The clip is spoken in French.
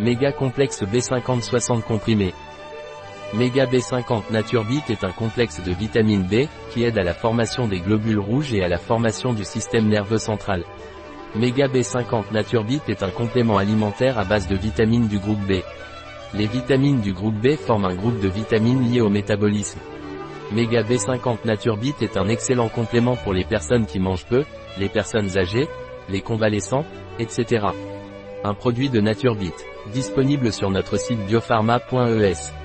Méga complexe B50 60 comprimés. Méga B50 Naturebit est un complexe de vitamine B, qui aide à la formation des globules rouges et à la formation du système nerveux central. Méga B50 Naturebit est un complément alimentaire à base de vitamines du groupe B. Les vitamines du groupe B forment un groupe de vitamines liées au métabolisme. Méga B50 Naturebit est un excellent complément pour les personnes qui mangent peu, les personnes âgées, les convalescents, etc. Un produit de Naturebit, disponible sur notre site biopharma.es.